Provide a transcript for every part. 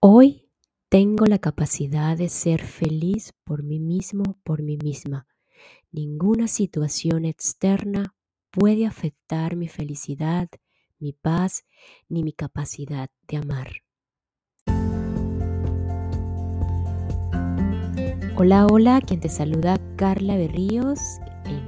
Hoy tengo la capacidad de ser feliz por mí mismo, por mí misma. Ninguna situación externa puede afectar mi felicidad, mi paz, ni mi capacidad de amar. Hola, hola, quien te saluda Carla Berríos en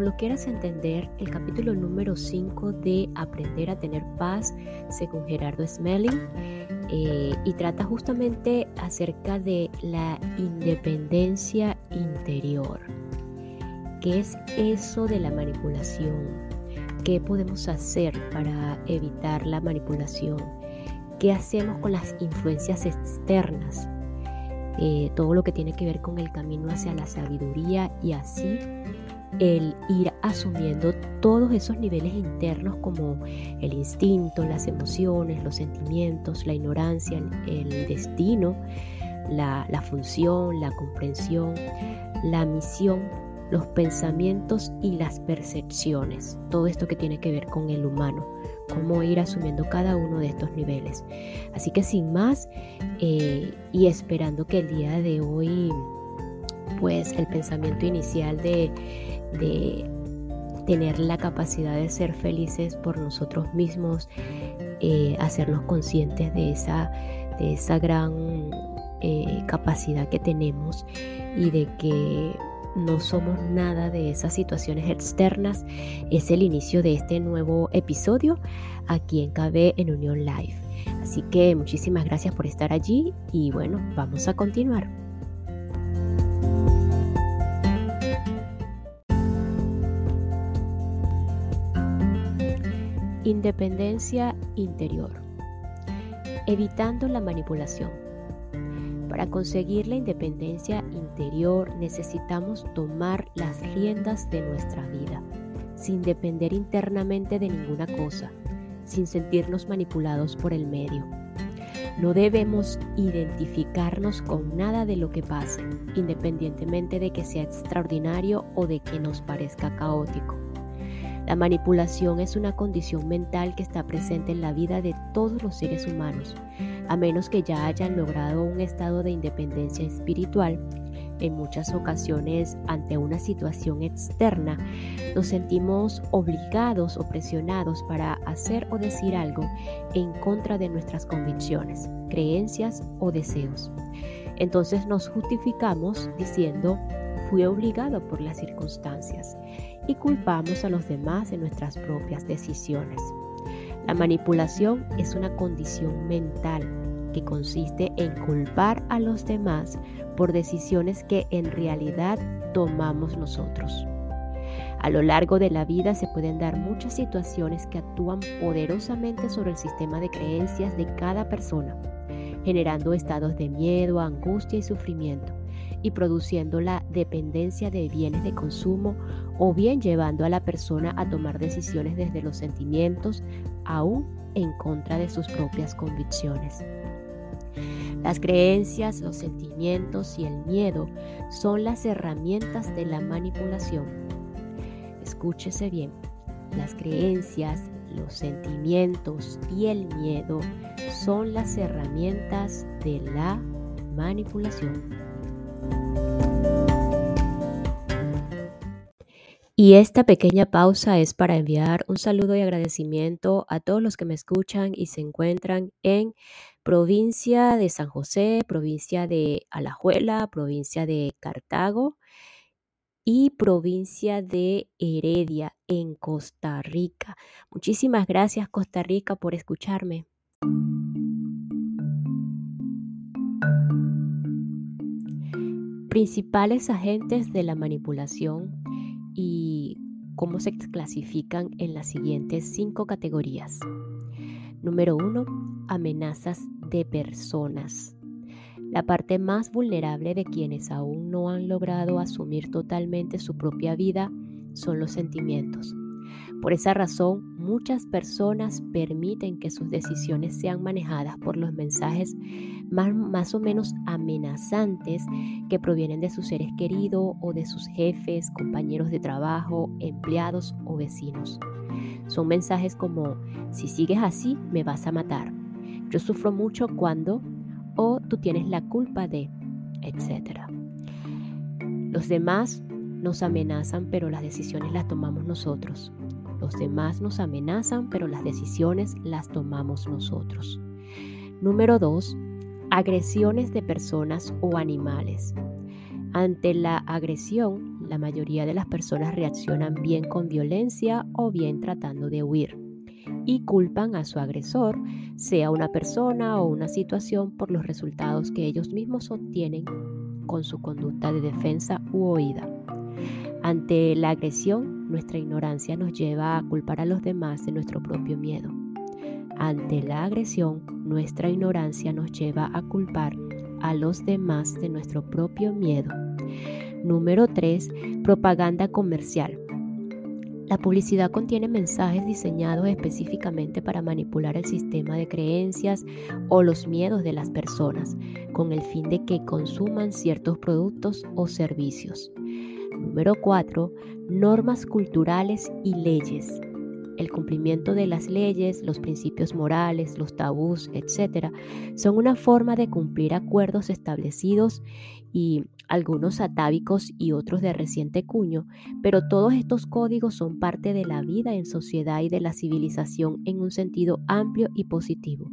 lo quieras entender, el capítulo número 5 de Aprender a tener paz, según Gerardo Smelling, eh, y trata justamente acerca de la independencia interior. ¿Qué es eso de la manipulación? ¿Qué podemos hacer para evitar la manipulación? ¿Qué hacemos con las influencias externas? Eh, todo lo que tiene que ver con el camino hacia la sabiduría y así el ir asumiendo todos esos niveles internos como el instinto, las emociones, los sentimientos, la ignorancia, el, destino, la, función, la comprensión, la misión, los pensamientos y las percepciones. Todo esto que tiene que ver con el humano, cómo ir asumiendo cada uno de estos niveles. Así que sin más eh, y esperando que el día de hoy, pues el pensamiento inicial de de tener la capacidad de ser felices por nosotros mismos, eh, hacernos conscientes de esa, de esa gran eh, capacidad que tenemos y de que no somos nada de esas situaciones externas, es el inicio de este nuevo episodio aquí en KB en Unión Live. Así que muchísimas gracias por estar allí y bueno, vamos a continuar. Independencia interior. Evitando la manipulación. Para conseguir la independencia interior necesitamos tomar las riendas de nuestra vida, sin depender internamente de ninguna cosa, sin sentirnos manipulados por el medio. No debemos identificarnos con nada de lo que pase, independientemente de que sea extraordinario o de que nos parezca caótico. La manipulación es una condición mental que está presente en la vida de todos los seres humanos, a menos que ya hayan logrado un estado de independencia espiritual. En muchas ocasiones, ante una situación externa, nos sentimos obligados o presionados para hacer o decir algo en contra de nuestras convicciones, creencias o deseos. Entonces nos justificamos diciendo, fui obligado por las circunstancias y culpamos a los demás de nuestras propias decisiones. La manipulación es una condición mental que consiste en culpar a los demás por decisiones que en realidad tomamos nosotros. A lo largo de la vida se pueden dar muchas situaciones que actúan poderosamente sobre el sistema de creencias de cada persona, generando estados de miedo, angustia y sufrimiento y produciendo la dependencia de bienes de consumo o bien llevando a la persona a tomar decisiones desde los sentimientos, aún en contra de sus propias convicciones. Las creencias, los sentimientos y el miedo son las herramientas de la manipulación. Escúchese bien, las creencias, los sentimientos y el miedo son las herramientas de la manipulación. Y esta pequeña pausa es para enviar un saludo y agradecimiento a todos los que me escuchan y se encuentran en provincia de San José, provincia de Alajuela, provincia de Cartago y provincia de Heredia en Costa Rica. Muchísimas gracias Costa Rica por escucharme. Principales agentes de la manipulación y cómo se clasifican en las siguientes cinco categorías. Número uno, amenazas de personas. La parte más vulnerable de quienes aún no han logrado asumir totalmente su propia vida son los sentimientos. Por esa razón, muchas personas permiten que sus decisiones sean manejadas por los mensajes más, o menos amenazantes que provienen de sus seres queridos o de sus jefes, compañeros de trabajo, empleados o vecinos. Son mensajes como, si sigues así, me vas a matar. Yo sufro mucho cuando, o tú tienes la culpa de, etc. Los demás nos amenazan, pero las decisiones las tomamos nosotros. Los demás nos amenazan, pero las decisiones las tomamos nosotros. Número 2. Agresiones de personas o animales. Ante la agresión, la mayoría de las personas reaccionan bien con violencia o bien tratando de huir y culpan a su agresor, sea una persona o una situación, por los resultados que ellos mismos obtienen con su conducta de defensa u oída. Ante la agresión, nuestra ignorancia nos lleva a culpar a los demás de nuestro propio miedo. Ante la agresión, nuestra ignorancia nos lleva a culpar a los demás de nuestro propio miedo. Número 3. Propaganda comercial. La publicidad contiene mensajes diseñados específicamente para manipular el sistema de creencias o los miedos de las personas, con el fin de que consuman ciertos productos o servicios. Número 4. Normas culturales y leyes. El cumplimiento de las leyes, los principios morales, los tabús, etc., son una forma de cumplir acuerdos establecidos y algunos atávicos y otros de reciente cuño, pero todos estos códigos son parte de la vida en sociedad y de la civilización en un sentido amplio y positivo.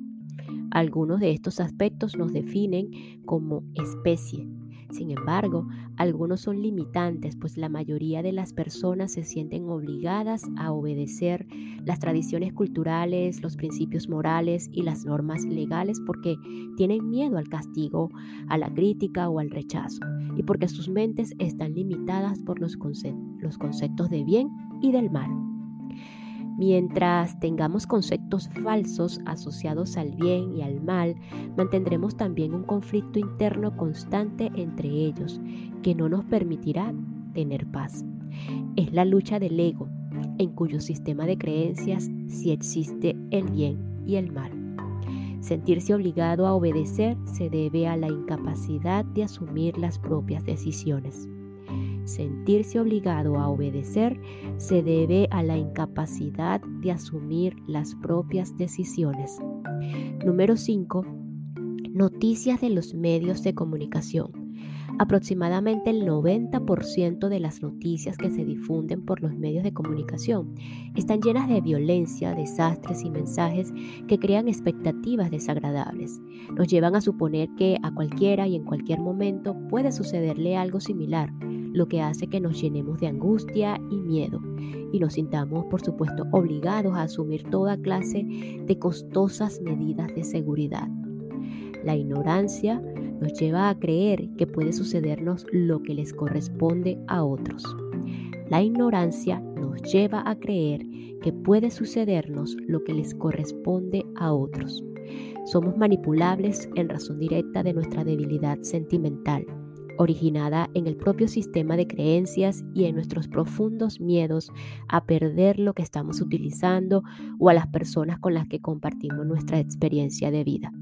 Algunos de estos aspectos nos definen como especie, sin embargo, algunos son limitantes, pues la mayoría de las personas se sienten obligadas a obedecer las tradiciones culturales, los principios morales y las normas legales porque tienen miedo al castigo, a la crítica o al rechazo, y porque sus mentes están limitadas por los, conceptos de bien y del mal. Mientras tengamos conceptos falsos asociados al bien y al mal, mantendremos también un conflicto interno constante entre ellos que no nos permitirá tener paz. Es la lucha del ego, en cuyo sistema de creencias sí existe el bien y el mal. Sentirse obligado a obedecer se debe a la incapacidad de asumir las propias decisiones. Sentirse obligado a obedecer se debe a la incapacidad de asumir las propias decisiones. Número 5. Noticias de los medios de comunicación. Aproximadamente el 90% de las noticias que se difunden por los medios de comunicación están llenas de violencia, desastres y mensajes que crean expectativas desagradables. Nos llevan a suponer que a cualquiera y en cualquier momento puede sucederle algo similar, lo que hace que nos llenemos de angustia y miedo y nos sintamos, por supuesto, obligados a asumir toda clase de costosas medidas de seguridad. La ignorancia nos lleva a creer que puede sucedernos lo que les corresponde a otros. La ignorancia nos lleva a creer que puede sucedernos lo que les corresponde a otros. Somos manipulables en razón directa de nuestra debilidad sentimental originada en el propio sistema de creencias y en nuestros profundos miedos a perder lo que estamos utilizando o a las personas con las que compartimos nuestra experiencia de vida.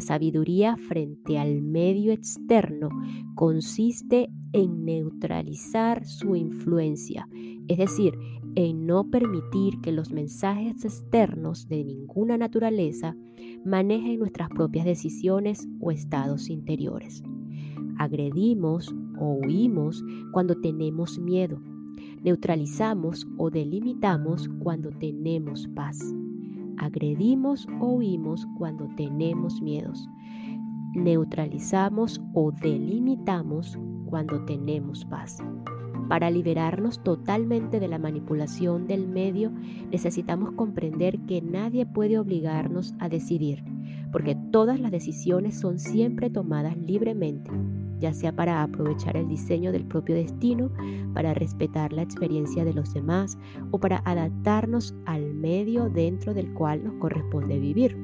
Sabiduría frente al medio externo consiste en neutralizar su influencia, es decir, en no permitir que los mensajes externos de ninguna naturaleza manejen nuestras propias decisiones o estados interiores. Agredimos o huimos cuando tenemos miedo. Neutralizamos o delimitamos cuando tenemos paz. Agredimos o huimos cuando tenemos miedos. Neutralizamos o delimitamos cuando tenemos paz. Para liberarnos totalmente de la manipulación del medio, necesitamos comprender que nadie puede obligarnos a decidir, porque todas las decisiones son siempre tomadas libremente ya sea para aprovechar el diseño del propio destino, para respetar la experiencia de los demás o para adaptarnos al medio dentro del cual nos corresponde vivir.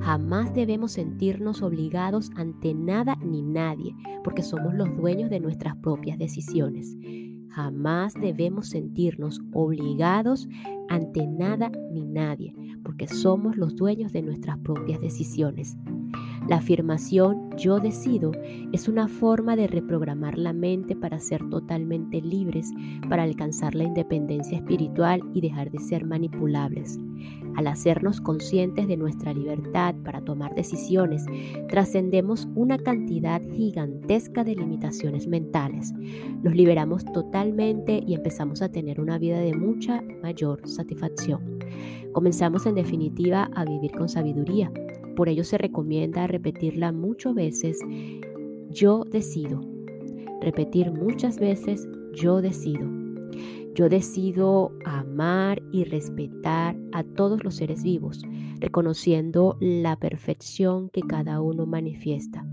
Jamás debemos sentirnos obligados ante nada ni nadie, porque somos los dueños de nuestras propias decisiones. Jamás debemos sentirnos obligados ante nada ni nadie, porque somos los dueños de nuestras propias decisiones. La afirmación yo decido es una forma de reprogramar la mente para ser totalmente libres, para alcanzar la independencia espiritual y dejar de ser manipulables. Al hacernos conscientes de nuestra libertad para tomar decisiones, trascendemos una cantidad gigantesca de limitaciones mentales. Nos liberamos totalmente y empezamos a tener una vida de mucha mayor satisfacción. Comenzamos en definitiva a vivir con sabiduría por ello se recomienda repetirla muchas veces, yo decido. Repetir muchas veces, yo decido. Yo decido amar y respetar a todos los seres vivos, reconociendo la perfección que cada uno manifiesta.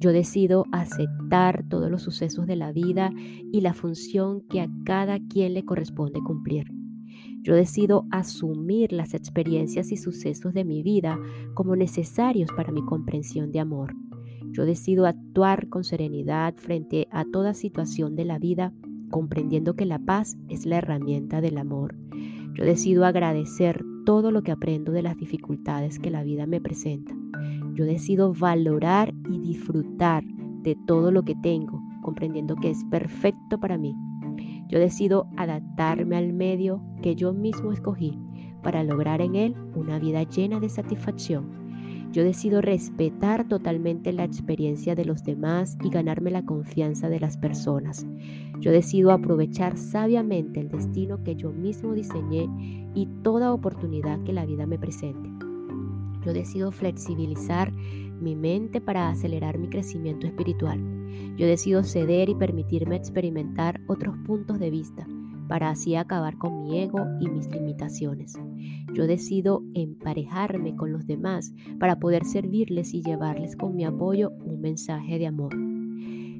Yo decido aceptar todos los sucesos de la vida y la función que a cada quien le corresponde cumplir. Yo decido asumir las experiencias y sucesos de mi vida como necesarios para mi comprensión de amor. Yo decido actuar con serenidad frente a toda situación de la vida, comprendiendo que la paz es la herramienta del amor. Yo decido agradecer todo lo que aprendo de las dificultades que la vida me presenta. Yo decido valorar y disfrutar de todo lo que tengo, comprendiendo que es perfecto para mí yo decido adaptarme al medio que yo mismo escogí para lograr en él una vida llena de satisfacción. Yo decido respetar totalmente la experiencia de los demás y ganarme la confianza de las personas. Yo decido aprovechar sabiamente el destino que yo mismo diseñé y toda oportunidad que la vida me presente. Yo decido flexibilizar mi mente para acelerar mi crecimiento espiritual. Yo decido ceder y permitirme experimentar otros puntos de vista para así acabar con mi ego y mis limitaciones. Yo decido emparejarme con los demás para poder servirles y llevarles con mi apoyo un mensaje de amor.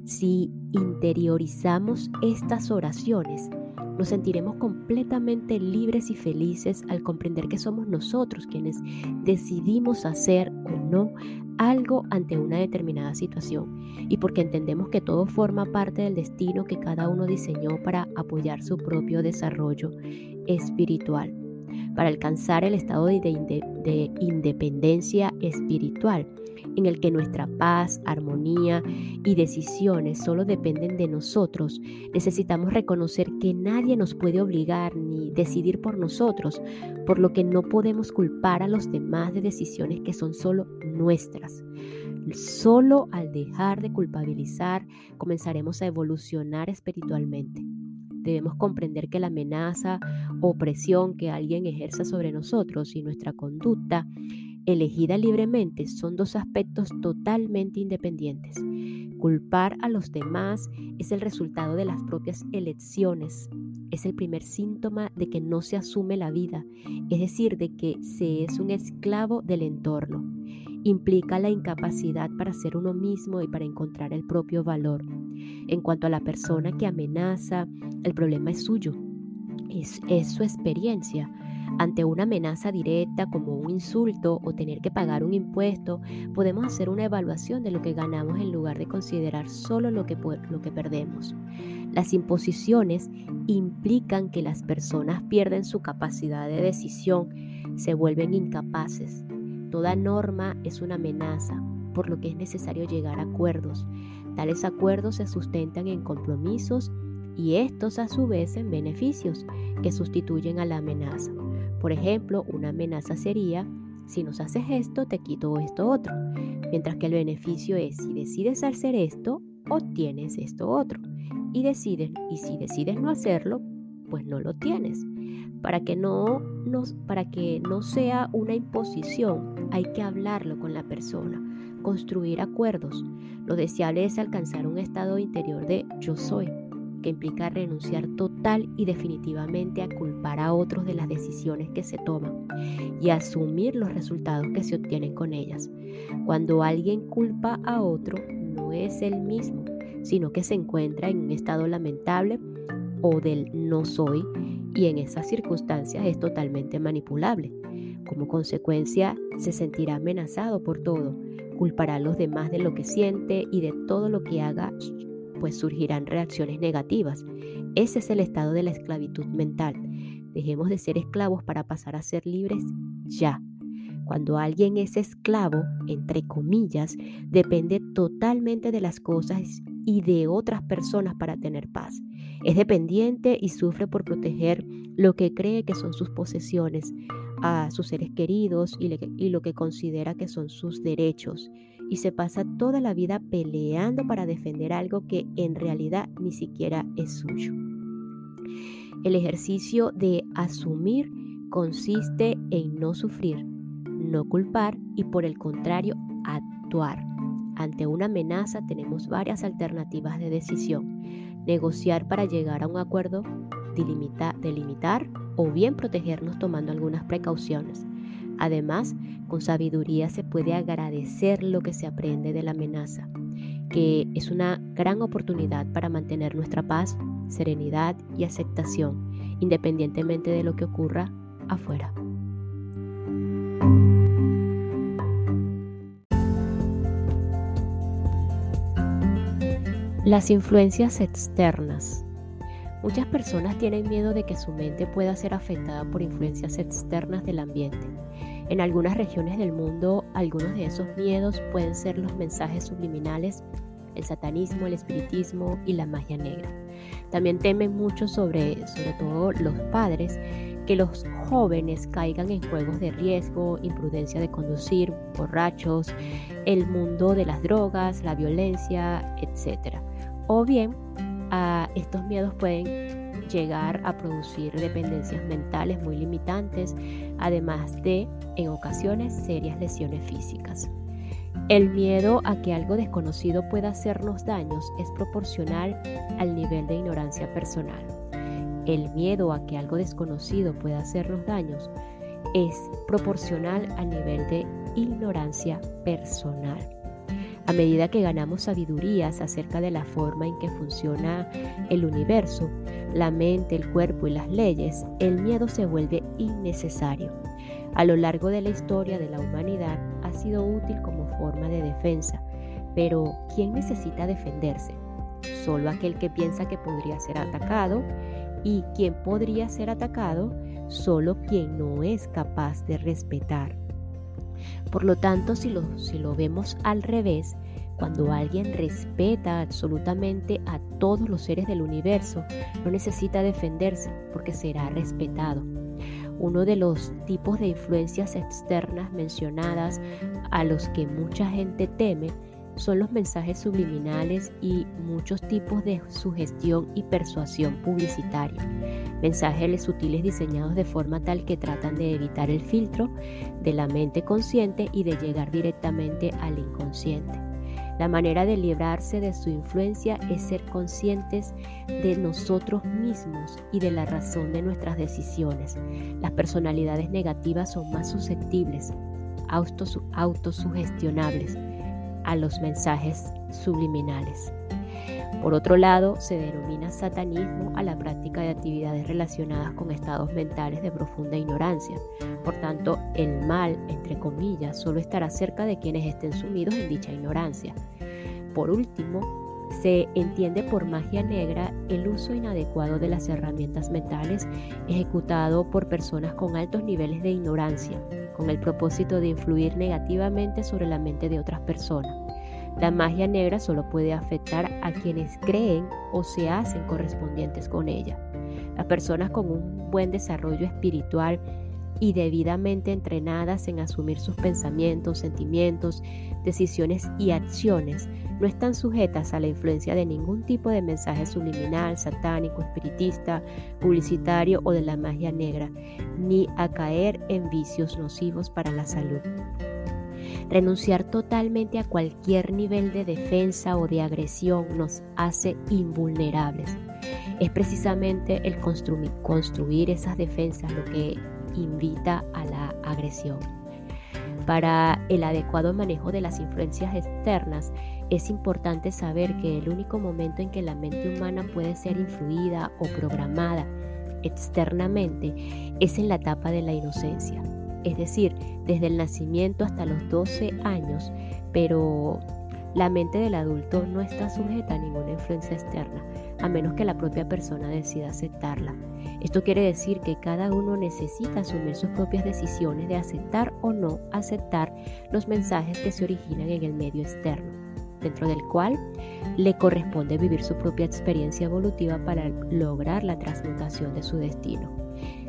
Si interiorizamos estas oraciones, nos sentiremos completamente libres y felices al comprender que somos nosotros quienes decidimos hacer o no algo ante una determinada situación. Y porque entendemos que todo forma parte del destino que cada uno diseñó para apoyar su propio desarrollo espiritual, para alcanzar el estado de, independencia espiritual en el que nuestra paz, armonía y decisiones solo dependen de nosotros, necesitamos reconocer que nadie nos puede obligar ni decidir por nosotros, por lo que no podemos culpar a los demás de decisiones que son solo nuestras. Solo al dejar de culpabilizar comenzaremos a evolucionar espiritualmente. Debemos comprender que la amenaza o presión que alguien ejerza sobre nosotros y nuestra conducta elegida libremente son dos aspectos totalmente independientes. Culpar a los demás es el resultado de las propias elecciones. Es el primer síntoma de que no se asume la vida, es decir, de que se es un esclavo del entorno. Implica la incapacidad para ser uno mismo y para encontrar el propio valor. En cuanto a la persona que amenaza, el problema es suyo, es, su experiencia ante una amenaza directa como un insulto o tener que pagar un impuesto, podemos hacer una evaluación de lo que ganamos en lugar de considerar solo lo que, lo que perdemos. Las imposiciones implican que las personas pierden su capacidad de decisión, se vuelven incapaces. Toda norma es una amenaza, por lo que es necesario llegar a acuerdos. Tales acuerdos se sustentan en compromisos y estos a su vez en beneficios que sustituyen a la amenaza. Por ejemplo, una amenaza sería, si nos haces esto, te quito esto otro. Mientras que el beneficio es, si decides hacer esto, obtienes esto otro. Y decides, y si decides no hacerlo, pues no lo tienes. Para que no, para que no sea una imposición, hay que hablarlo con la persona, construir acuerdos. Lo deseable es alcanzar un estado interior de yo soy que implica renunciar total y definitivamente a culpar a otros de las decisiones que se toman y asumir los resultados que se obtienen con ellas. Cuando alguien culpa a otro, no es el mismo, sino que se encuentra en un estado lamentable o del no soy y en esas circunstancias es totalmente manipulable. Como consecuencia, se sentirá amenazado por todo, culpará a los demás de lo que siente y de todo lo que haga, pues surgirán reacciones negativas. Ese es el estado de la esclavitud mental. Dejemos de ser esclavos para pasar a ser libres ya. Cuando alguien es esclavo, entre comillas, depende totalmente de las cosas y de otras personas para tener paz. Es dependiente y sufre por proteger lo que cree que son sus posesiones, a sus seres queridos y, lo que considera que son sus derechos. Y se pasa toda la vida peleando para defender algo que en realidad ni siquiera es suyo. El ejercicio de asumir consiste en no sufrir, no culpar y por el contrario actuar. Ante una amenaza tenemos varias alternativas de decisión. Negociar para llegar a un acuerdo, delimitar, o bien protegernos tomando algunas precauciones. Además, con sabiduría se puede agradecer lo que se aprende de la amenaza, que es una gran oportunidad para mantener nuestra paz, serenidad y aceptación, independientemente de lo que ocurra afuera. Las influencias externas. Muchas personas tienen miedo de que su mente pueda ser afectada por influencias externas del ambiente. En algunas regiones del mundo, algunos de esos miedos pueden ser los mensajes subliminales, el satanismo, el espiritismo y la magia negra. También temen mucho sobre, todo los padres, que los jóvenes caigan en juegos de riesgo, imprudencia de conducir, borrachos, el mundo de las drogas, la violencia, etc. O bien estos miedos pueden llegar a producir dependencias mentales muy limitantes, además de, en ocasiones, serias lesiones físicas. El miedo a que algo desconocido pueda hacernos daños es proporcional al nivel de ignorancia personal. El miedo a que algo desconocido pueda hacernos daños es proporcional al nivel de ignorancia personal. A medida que ganamos sabidurías acerca de la forma en que funciona el universo, la mente, el cuerpo y las leyes, el miedo se vuelve innecesario. A lo largo de la historia de la humanidad ha sido útil como forma de defensa, pero ¿quién necesita defenderse? Solo aquel que piensa que podría ser atacado y quien podría ser atacado, solo quien no es capaz de respetar por lo tanto, si lo, si lo vemos al revés, cuando alguien respeta absolutamente a todos los seres del universo, no necesita defenderse porque será respetado. Uno de los tipos de influencias externas mencionadas a los que mucha gente teme son los mensajes subliminales y muchos tipos de sugestión y persuasión publicitaria. Mensajes sutiles diseñados de forma tal que tratan de evitar el filtro de la mente consciente y de llegar directamente al inconsciente. La manera de librarse de su influencia es ser conscientes de nosotros mismos y de la razón de nuestras decisiones. Las personalidades negativas son más susceptibles, autosugestionables a los mensajes subliminales. Por otro lado, se denomina satanismo a la práctica de actividades relacionadas con estados mentales de profunda ignorancia. Por tanto, el mal, entre comillas, solo estará cerca de quienes estén sumidos en dicha ignorancia. Por último, se entiende por magia negra el uso inadecuado de las herramientas mentales ejecutado por personas con altos niveles de ignorancia, con el propósito de influir negativamente sobre la mente de otras personas. La magia negra solo puede afectar a quienes creen o se hacen correspondientes con ella. Las personas con un buen desarrollo espiritual y debidamente entrenadas en asumir sus pensamientos, sentimientos, decisiones y acciones no están sujetas a la influencia de ningún tipo de mensaje subliminal, satánico, espiritista, publicitario o de la magia negra, ni a caer en vicios nocivos para la salud. Renunciar totalmente a cualquier nivel de defensa o de agresión nos hace invulnerables. Es precisamente el construir, esas defensas lo que invita a la agresión. Para el adecuado manejo de las influencias externas, es importante saber que el único momento en que la mente humana puede ser influida o programada externamente es en la etapa de la inocencia. es decir, desde el nacimiento hasta los 12 años, pero la mente del adulto no está sujeta a ninguna influencia externa, a menos que la propia persona decida aceptarla. Esto quiere decir que cada uno necesita asumir sus propias decisiones de aceptar o no aceptar los mensajes que se originan en el medio externo, dentro del cual le corresponde vivir su propia experiencia evolutiva para lograr la transmutación de su destino.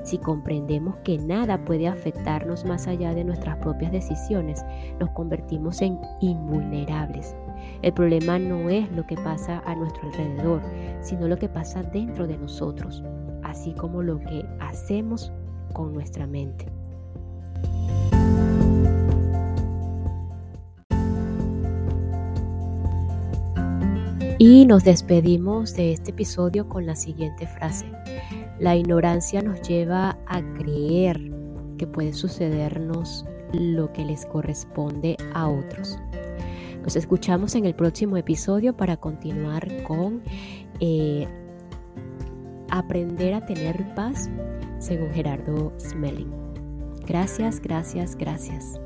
Si comprendemos que nada puede afectarnos más allá de nuestras propias decisiones, nos convertimos en invulnerables. El problema no es lo que pasa a nuestro alrededor, sino lo que pasa dentro de nosotros, así como lo que hacemos con nuestra mente. Y nos despedimos de este episodio con la siguiente frase. La ignorancia nos lleva a creer que puede sucedernos lo que les corresponde a otros. Nos escuchamos en el próximo episodio para continuar con eh, aprender a tener paz según Gerardo Smelling. Gracias, gracias, gracias.